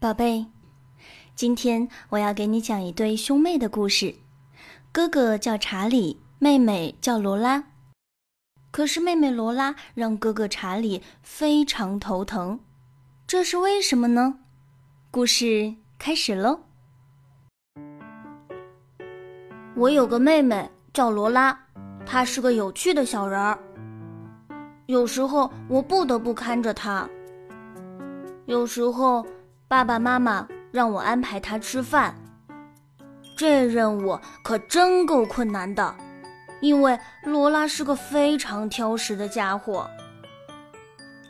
宝贝，今天我要给你讲一对兄妹的故事。哥哥叫查理，妹妹叫罗拉。可是妹妹罗拉让哥哥查理非常头疼，这是为什么呢？故事开始喽。我有个妹妹叫罗拉，她是个有趣的小人儿。有时候我不得不看着她，有时候。爸爸妈妈让我安排他吃饭，这任务可真够困难的，因为罗拉是个非常挑食的家伙。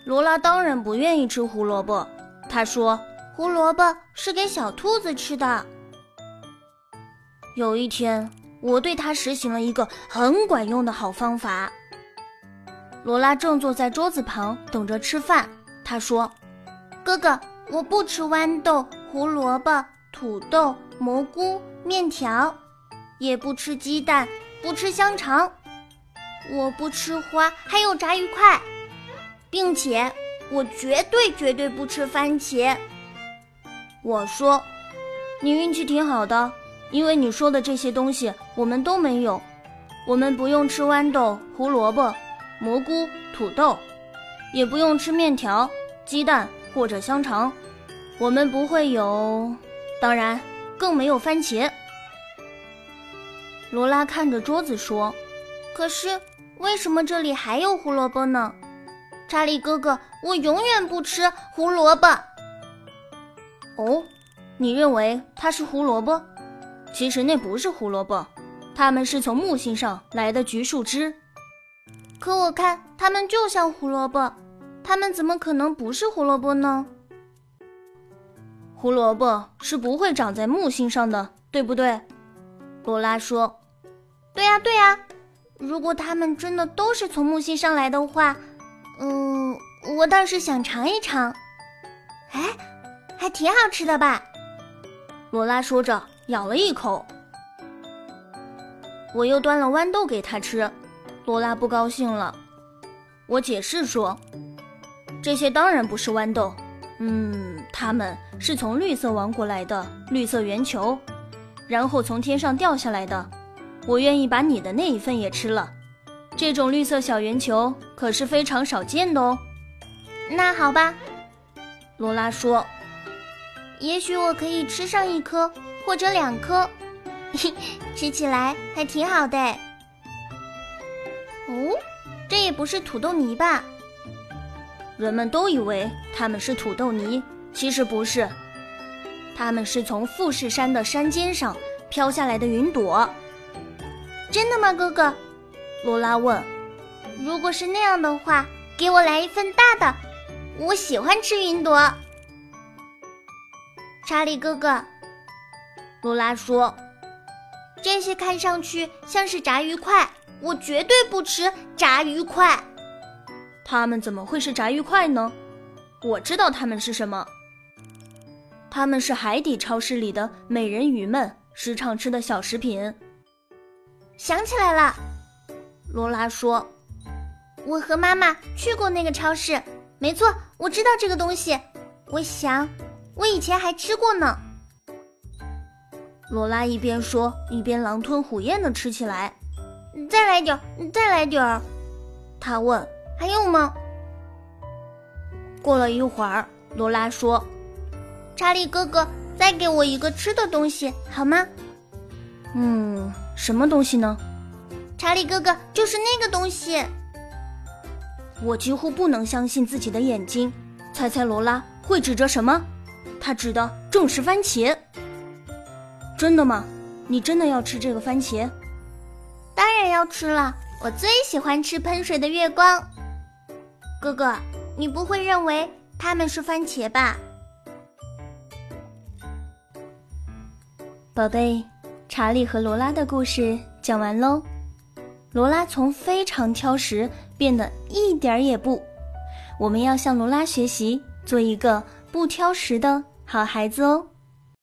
罗拉当然不愿意吃胡萝卜，她说：“胡萝卜是给小兔子吃的。”有一天，我对她实行了一个很管用的好方法。罗拉正坐在桌子旁等着吃饭，她说：“哥哥。”我不吃豌豆、胡萝卜、土豆、蘑菇、面条，也不吃鸡蛋，不吃香肠，我不吃花，还有炸鱼块，并且我绝对绝对不吃番茄。我说，你运气挺好的，因为你说的这些东西我们都没有，我们不用吃豌豆、胡萝卜、蘑菇、土豆，也不用吃面条、鸡蛋。或者香肠，我们不会有，当然更没有番茄。罗拉看着桌子说：“可是为什么这里还有胡萝卜呢？”查理哥哥，我永远不吃胡萝卜。哦，你认为它是胡萝卜？其实那不是胡萝卜，它们是从木星上来的橘树枝。可我看它们就像胡萝卜。它们怎么可能不是胡萝卜呢？胡萝卜是不会长在木星上的，对不对？罗拉说：“对呀，对呀。如果它们真的都是从木星上来的话，嗯，我倒是想尝一尝。哎，还挺好吃的吧？”罗拉说着，咬了一口。我又端了豌豆给他吃，罗拉不高兴了。我解释说。这些当然不是豌豆，嗯，它们是从绿色王国来的绿色圆球，然后从天上掉下来的。我愿意把你的那一份也吃了。这种绿色小圆球可是非常少见的哦。那好吧，罗拉说，也许我可以吃上一颗或者两颗，吃起来还挺好的。哦，这也不是土豆泥吧？人们都以为它们是土豆泥，其实不是，它们是从富士山的山尖上飘下来的云朵。真的吗，哥哥？罗拉问。如果是那样的话，给我来一份大的，我喜欢吃云朵。查理哥哥，罗拉说，这些看上去像是炸鱼块，我绝对不吃炸鱼块。它们怎么会是炸鱼块呢？我知道它们是什么。它们是海底超市里的美人鱼们时常吃的小食品。想起来了，罗拉说：“我和妈妈去过那个超市，没错，我知道这个东西。我想，我以前还吃过呢。”罗拉一边说，一边狼吞虎咽地吃起来。再来点儿，再来点儿，他问。还有吗？过了一会儿，罗拉说：“查理哥哥，再给我一个吃的东西好吗？”“嗯，什么东西呢？”“查理哥哥，就是那个东西。”我几乎不能相信自己的眼睛。猜猜罗拉会指着什么？他指的正是番茄。真的吗？你真的要吃这个番茄？当然要吃了，我最喜欢吃喷水的月光。哥哥，你不会认为他们是番茄吧？宝贝，查理和罗拉的故事讲完喽。罗拉从非常挑食变得一点儿也不。我们要向罗拉学习，做一个不挑食的好孩子哦。